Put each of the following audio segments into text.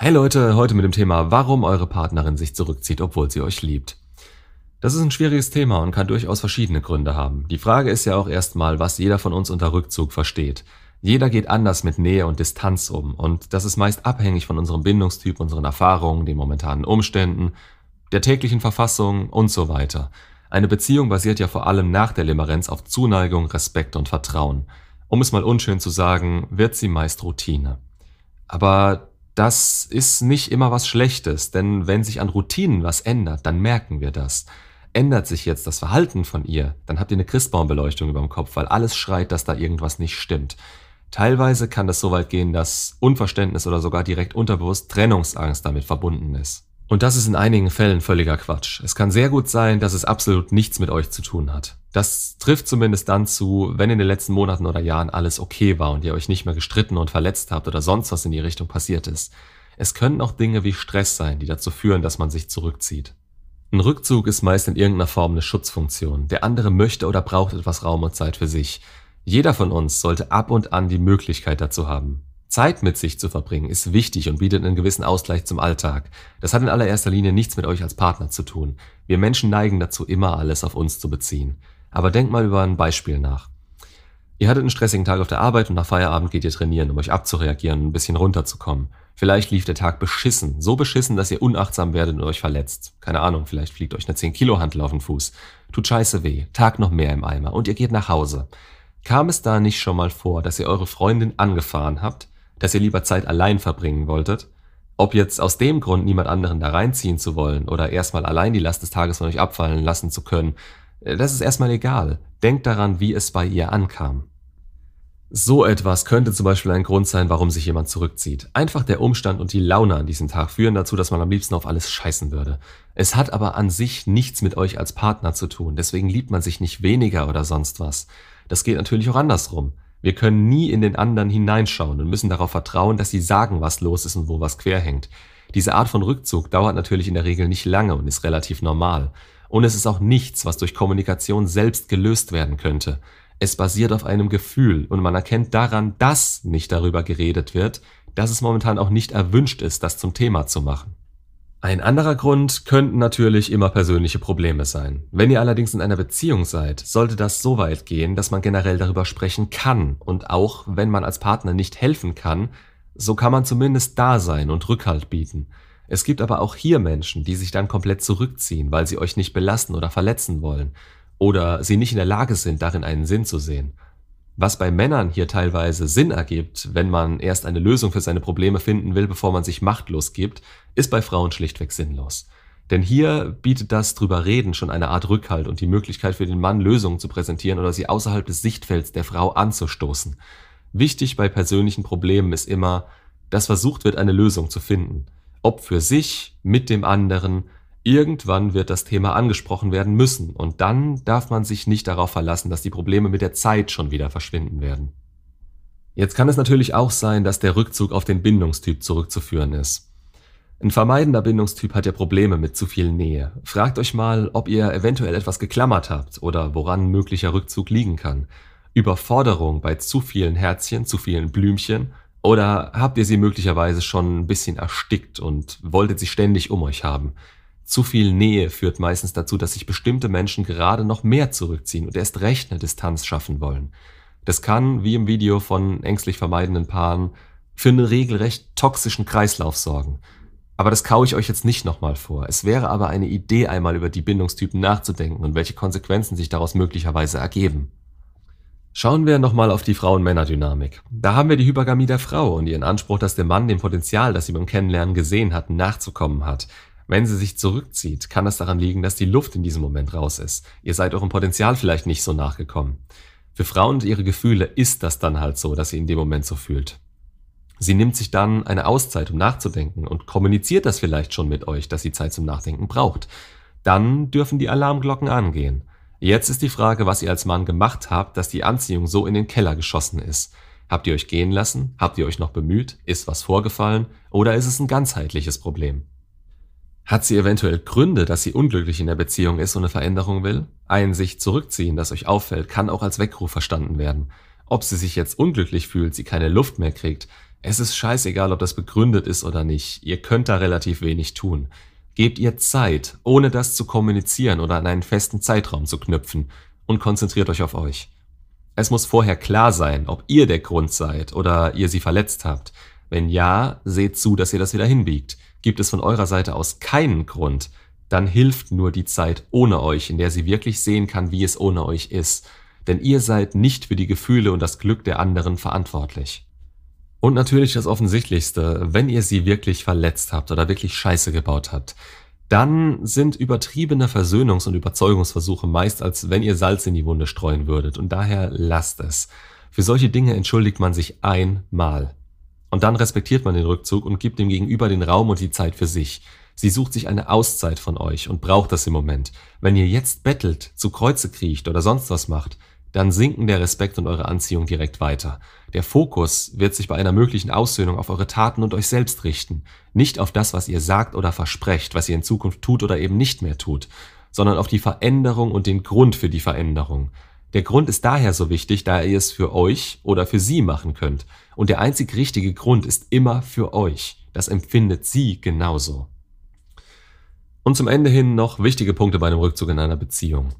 Hey Leute, heute mit dem Thema, warum eure Partnerin sich zurückzieht, obwohl sie euch liebt. Das ist ein schwieriges Thema und kann durchaus verschiedene Gründe haben. Die Frage ist ja auch erstmal, was jeder von uns unter Rückzug versteht. Jeder geht anders mit Nähe und Distanz um und das ist meist abhängig von unserem Bindungstyp, unseren Erfahrungen, den momentanen Umständen, der täglichen Verfassung und so weiter. Eine Beziehung basiert ja vor allem nach der Limerenz auf Zuneigung, Respekt und Vertrauen. Um es mal unschön zu sagen, wird sie meist Routine. Aber das ist nicht immer was Schlechtes, denn wenn sich an Routinen was ändert, dann merken wir das. Ändert sich jetzt das Verhalten von ihr, dann habt ihr eine Christbaumbeleuchtung über dem Kopf, weil alles schreit, dass da irgendwas nicht stimmt. Teilweise kann das so weit gehen, dass Unverständnis oder sogar direkt unterbewusst Trennungsangst damit verbunden ist. Und das ist in einigen Fällen völliger Quatsch. Es kann sehr gut sein, dass es absolut nichts mit euch zu tun hat. Das trifft zumindest dann zu, wenn in den letzten Monaten oder Jahren alles okay war und ihr euch nicht mehr gestritten und verletzt habt oder sonst was in die Richtung passiert ist. Es können auch Dinge wie Stress sein, die dazu führen, dass man sich zurückzieht. Ein Rückzug ist meist in irgendeiner Form eine Schutzfunktion. Der andere möchte oder braucht etwas Raum und Zeit für sich. Jeder von uns sollte ab und an die Möglichkeit dazu haben. Zeit mit sich zu verbringen ist wichtig und bietet einen gewissen Ausgleich zum Alltag. Das hat in allererster Linie nichts mit euch als Partner zu tun. Wir Menschen neigen dazu, immer alles auf uns zu beziehen. Aber denkt mal über ein Beispiel nach. Ihr hattet einen stressigen Tag auf der Arbeit und nach Feierabend geht ihr trainieren, um euch abzureagieren und ein bisschen runterzukommen. Vielleicht lief der Tag beschissen, so beschissen, dass ihr unachtsam werdet und euch verletzt. Keine Ahnung, vielleicht fliegt euch eine 10 Kilo Hantel auf den Fuß. Tut scheiße weh, Tag noch mehr im Eimer und ihr geht nach Hause. Kam es da nicht schon mal vor, dass ihr eure Freundin angefahren habt, dass ihr lieber Zeit allein verbringen wolltet. Ob jetzt aus dem Grund niemand anderen da reinziehen zu wollen oder erstmal allein die Last des Tages von euch abfallen lassen zu können, äh, das ist erstmal egal. Denkt daran, wie es bei ihr ankam. So etwas könnte zum Beispiel ein Grund sein, warum sich jemand zurückzieht. Einfach der Umstand und die Laune an diesem Tag führen dazu, dass man am liebsten auf alles scheißen würde. Es hat aber an sich nichts mit euch als Partner zu tun, deswegen liebt man sich nicht weniger oder sonst was. Das geht natürlich auch andersrum. Wir können nie in den anderen hineinschauen und müssen darauf vertrauen, dass sie sagen, was los ist und wo was quer hängt. Diese Art von Rückzug dauert natürlich in der Regel nicht lange und ist relativ normal. Und es ist auch nichts, was durch Kommunikation selbst gelöst werden könnte. Es basiert auf einem Gefühl und man erkennt daran, dass nicht darüber geredet wird, dass es momentan auch nicht erwünscht ist, das zum Thema zu machen. Ein anderer Grund könnten natürlich immer persönliche Probleme sein. Wenn ihr allerdings in einer Beziehung seid, sollte das so weit gehen, dass man generell darüber sprechen kann und auch wenn man als Partner nicht helfen kann, so kann man zumindest da sein und Rückhalt bieten. Es gibt aber auch hier Menschen, die sich dann komplett zurückziehen, weil sie euch nicht belasten oder verletzen wollen oder sie nicht in der Lage sind, darin einen Sinn zu sehen. Was bei Männern hier teilweise Sinn ergibt, wenn man erst eine Lösung für seine Probleme finden will, bevor man sich machtlos gibt, ist bei Frauen schlichtweg sinnlos. Denn hier bietet das drüber reden schon eine Art Rückhalt und die Möglichkeit für den Mann Lösungen zu präsentieren oder sie außerhalb des Sichtfelds der Frau anzustoßen. Wichtig bei persönlichen Problemen ist immer, dass versucht wird, eine Lösung zu finden. Ob für sich, mit dem anderen Irgendwann wird das Thema angesprochen werden müssen und dann darf man sich nicht darauf verlassen, dass die Probleme mit der Zeit schon wieder verschwinden werden. Jetzt kann es natürlich auch sein, dass der Rückzug auf den Bindungstyp zurückzuführen ist. Ein vermeidender Bindungstyp hat ja Probleme mit zu viel Nähe. Fragt euch mal, ob ihr eventuell etwas geklammert habt oder woran möglicher Rückzug liegen kann. Überforderung bei zu vielen Herzchen, zu vielen Blümchen oder habt ihr sie möglicherweise schon ein bisschen erstickt und wolltet sie ständig um euch haben? Zu viel Nähe führt meistens dazu, dass sich bestimmte Menschen gerade noch mehr zurückziehen und erst recht eine Distanz schaffen wollen. Das kann, wie im Video von ängstlich vermeidenden Paaren, für einen regelrecht toxischen Kreislauf sorgen. Aber das kaue ich euch jetzt nicht nochmal vor. Es wäre aber eine Idee, einmal über die Bindungstypen nachzudenken und welche Konsequenzen sich daraus möglicherweise ergeben. Schauen wir nochmal auf die Frauen-Männer-Dynamik. Da haben wir die Hypergamie der Frau und ihren Anspruch, dass der Mann dem Potenzial, das sie beim Kennenlernen gesehen hat, nachzukommen hat. Wenn sie sich zurückzieht, kann das daran liegen, dass die Luft in diesem Moment raus ist. Ihr seid eurem Potenzial vielleicht nicht so nachgekommen. Für Frauen und ihre Gefühle ist das dann halt so, dass sie in dem Moment so fühlt. Sie nimmt sich dann eine Auszeit, um nachzudenken und kommuniziert das vielleicht schon mit euch, dass sie Zeit zum Nachdenken braucht. Dann dürfen die Alarmglocken angehen. Jetzt ist die Frage, was ihr als Mann gemacht habt, dass die Anziehung so in den Keller geschossen ist. Habt ihr euch gehen lassen? Habt ihr euch noch bemüht? Ist was vorgefallen? Oder ist es ein ganzheitliches Problem? Hat sie eventuell Gründe, dass sie unglücklich in der Beziehung ist und eine Veränderung will? Ein sich zurückziehen, das euch auffällt, kann auch als Weckruf verstanden werden. Ob sie sich jetzt unglücklich fühlt, sie keine Luft mehr kriegt, Es ist scheißegal, ob das begründet ist oder nicht. Ihr könnt da relativ wenig tun. Gebt ihr Zeit, ohne das zu kommunizieren oder an einen festen Zeitraum zu knüpfen und konzentriert euch auf euch. Es muss vorher klar sein, ob ihr der Grund seid oder ihr sie verletzt habt. Wenn ja, seht zu, dass ihr das wieder hinbiegt. Gibt es von eurer Seite aus keinen Grund, dann hilft nur die Zeit ohne euch, in der sie wirklich sehen kann, wie es ohne euch ist. Denn ihr seid nicht für die Gefühle und das Glück der anderen verantwortlich. Und natürlich das Offensichtlichste, wenn ihr sie wirklich verletzt habt oder wirklich Scheiße gebaut habt, dann sind übertriebene Versöhnungs- und Überzeugungsversuche meist, als wenn ihr Salz in die Wunde streuen würdet. Und daher lasst es. Für solche Dinge entschuldigt man sich einmal. Und dann respektiert man den Rückzug und gibt dem Gegenüber den Raum und die Zeit für sich. Sie sucht sich eine Auszeit von euch und braucht das im Moment. Wenn ihr jetzt bettelt, zu Kreuze kriecht oder sonst was macht, dann sinken der Respekt und eure Anziehung direkt weiter. Der Fokus wird sich bei einer möglichen Aussöhnung auf eure Taten und euch selbst richten, nicht auf das, was ihr sagt oder versprecht, was ihr in Zukunft tut oder eben nicht mehr tut, sondern auf die Veränderung und den Grund für die Veränderung. Der Grund ist daher so wichtig, da ihr es für euch oder für sie machen könnt. Und der einzig richtige Grund ist immer für euch. Das empfindet sie genauso. Und zum Ende hin noch wichtige Punkte bei einem Rückzug in einer Beziehung.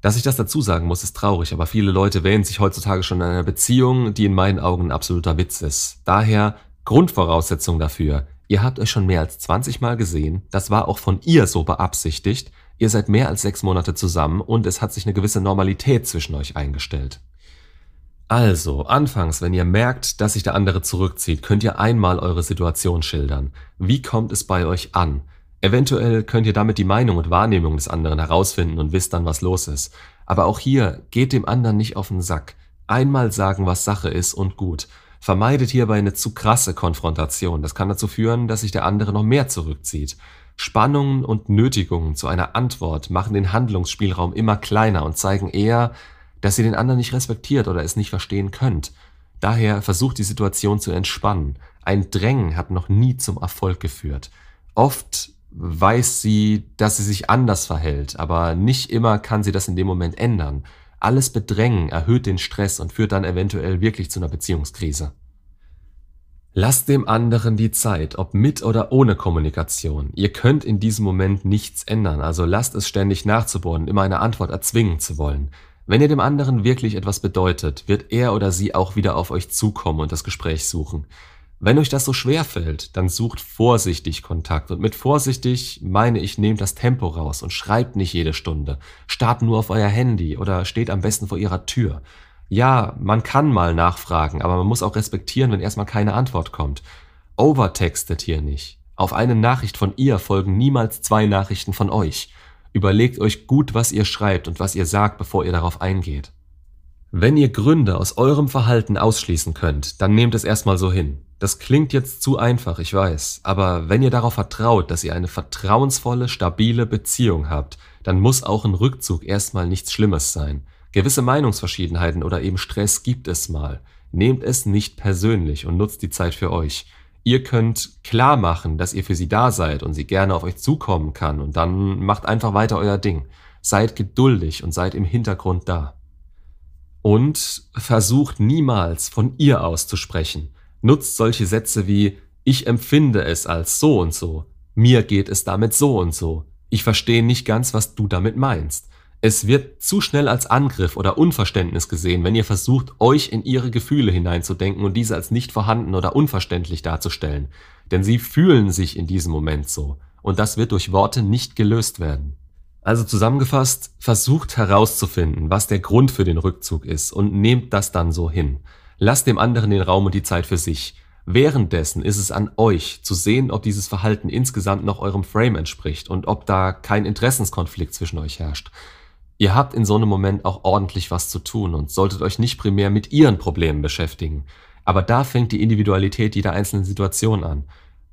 Dass ich das dazu sagen muss, ist traurig, aber viele Leute wählen sich heutzutage schon in einer Beziehung, die in meinen Augen ein absoluter Witz ist. Daher Grundvoraussetzung dafür. Ihr habt euch schon mehr als 20 Mal gesehen, das war auch von ihr so beabsichtigt, ihr seid mehr als sechs Monate zusammen und es hat sich eine gewisse Normalität zwischen euch eingestellt. Also, anfangs, wenn ihr merkt, dass sich der andere zurückzieht, könnt ihr einmal eure Situation schildern. Wie kommt es bei euch an? Eventuell könnt ihr damit die Meinung und Wahrnehmung des anderen herausfinden und wisst dann, was los ist. Aber auch hier geht dem anderen nicht auf den Sack. Einmal sagen, was Sache ist und gut. Vermeidet hierbei eine zu krasse Konfrontation. Das kann dazu führen, dass sich der andere noch mehr zurückzieht. Spannungen und Nötigungen zu einer Antwort machen den Handlungsspielraum immer kleiner und zeigen eher, dass ihr den anderen nicht respektiert oder es nicht verstehen könnt. Daher versucht die Situation zu entspannen. Ein Drängen hat noch nie zum Erfolg geführt. Oft weiß sie, dass sie sich anders verhält, aber nicht immer kann sie das in dem Moment ändern. Alles Bedrängen erhöht den Stress und führt dann eventuell wirklich zu einer Beziehungskrise. Lasst dem anderen die Zeit, ob mit oder ohne Kommunikation. Ihr könnt in diesem Moment nichts ändern, also lasst es ständig nachzubohren, immer eine Antwort erzwingen zu wollen. Wenn ihr dem anderen wirklich etwas bedeutet, wird er oder sie auch wieder auf euch zukommen und das Gespräch suchen. Wenn euch das so schwer fällt, dann sucht vorsichtig Kontakt. Und mit vorsichtig meine ich, nehmt das Tempo raus und schreibt nicht jede Stunde. Starrt nur auf euer Handy oder steht am besten vor ihrer Tür. Ja, man kann mal nachfragen, aber man muss auch respektieren, wenn erstmal keine Antwort kommt. Overtextet hier nicht. Auf eine Nachricht von ihr folgen niemals zwei Nachrichten von euch. Überlegt euch gut, was ihr schreibt und was ihr sagt, bevor ihr darauf eingeht. Wenn ihr Gründe aus eurem Verhalten ausschließen könnt, dann nehmt es erstmal so hin. Das klingt jetzt zu einfach, ich weiß, aber wenn ihr darauf vertraut, dass ihr eine vertrauensvolle, stabile Beziehung habt, dann muss auch ein Rückzug erstmal nichts Schlimmes sein. Gewisse Meinungsverschiedenheiten oder eben Stress gibt es mal. Nehmt es nicht persönlich und nutzt die Zeit für euch. Ihr könnt klar machen, dass ihr für sie da seid und sie gerne auf euch zukommen kann und dann macht einfach weiter euer Ding. Seid geduldig und seid im Hintergrund da. Und versucht niemals von ihr aus zu sprechen nutzt solche Sätze wie ich empfinde es als so und so, mir geht es damit so und so, ich verstehe nicht ganz, was du damit meinst. Es wird zu schnell als Angriff oder Unverständnis gesehen, wenn ihr versucht, euch in ihre Gefühle hineinzudenken und diese als nicht vorhanden oder unverständlich darzustellen. Denn sie fühlen sich in diesem Moment so. Und das wird durch Worte nicht gelöst werden. Also zusammengefasst, versucht herauszufinden, was der Grund für den Rückzug ist und nehmt das dann so hin. Lasst dem anderen den Raum und die Zeit für sich. Währenddessen ist es an euch zu sehen, ob dieses Verhalten insgesamt noch eurem Frame entspricht und ob da kein Interessenskonflikt zwischen euch herrscht. Ihr habt in so einem Moment auch ordentlich was zu tun und solltet euch nicht primär mit ihren Problemen beschäftigen. Aber da fängt die Individualität jeder einzelnen Situation an.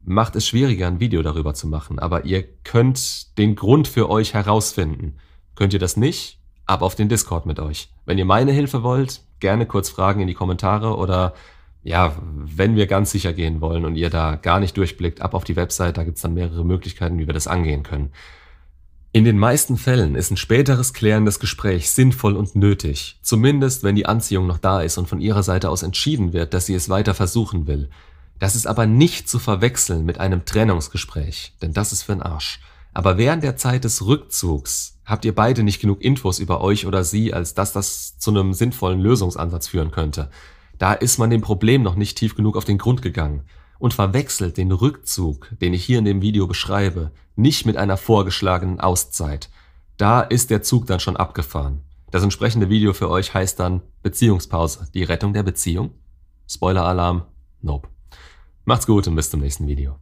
Macht es schwieriger, ein Video darüber zu machen, aber ihr könnt den Grund für euch herausfinden. Könnt ihr das nicht? Ab auf den Discord mit euch. Wenn ihr meine Hilfe wollt, gerne kurz Fragen in die Kommentare oder ja, wenn wir ganz sicher gehen wollen und ihr da gar nicht durchblickt, ab auf die Website, da gibt's dann mehrere Möglichkeiten, wie wir das angehen können. In den meisten Fällen ist ein späteres klärendes Gespräch sinnvoll und nötig, zumindest wenn die Anziehung noch da ist und von ihrer Seite aus entschieden wird, dass sie es weiter versuchen will. Das ist aber nicht zu verwechseln mit einem Trennungsgespräch, denn das ist für'n Arsch. Aber während der Zeit des Rückzugs habt ihr beide nicht genug Infos über euch oder sie, als dass das zu einem sinnvollen Lösungsansatz führen könnte. Da ist man dem Problem noch nicht tief genug auf den Grund gegangen und verwechselt den Rückzug, den ich hier in dem Video beschreibe, nicht mit einer vorgeschlagenen Auszeit. Da ist der Zug dann schon abgefahren. Das entsprechende Video für euch heißt dann Beziehungspause, die Rettung der Beziehung? Spoiler-Alarm, nope. Macht's gut und bis zum nächsten Video.